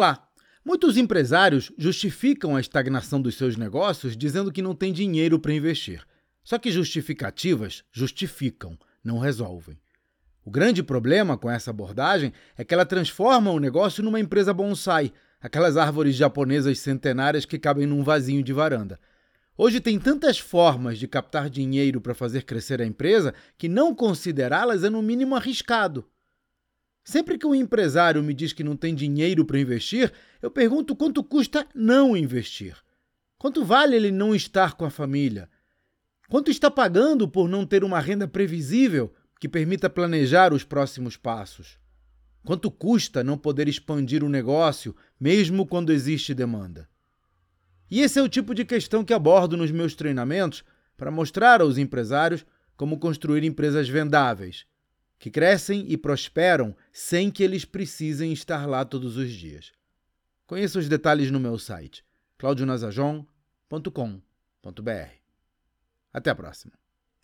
Olá! Muitos empresários justificam a estagnação dos seus negócios dizendo que não tem dinheiro para investir. Só que justificativas justificam, não resolvem. O grande problema com essa abordagem é que ela transforma o negócio numa empresa bonsai, aquelas árvores japonesas centenárias que cabem num vasinho de varanda. Hoje tem tantas formas de captar dinheiro para fazer crescer a empresa que não considerá-las é no mínimo arriscado. Sempre que um empresário me diz que não tem dinheiro para investir, eu pergunto quanto custa não investir. Quanto vale ele não estar com a família? Quanto está pagando por não ter uma renda previsível que permita planejar os próximos passos? Quanto custa não poder expandir o negócio, mesmo quando existe demanda? E esse é o tipo de questão que abordo nos meus treinamentos para mostrar aos empresários como construir empresas vendáveis, que crescem e prosperam sem que eles precisem estar lá todos os dias. Conheça os detalhes no meu site claudionazajon.com.br. Até a próxima.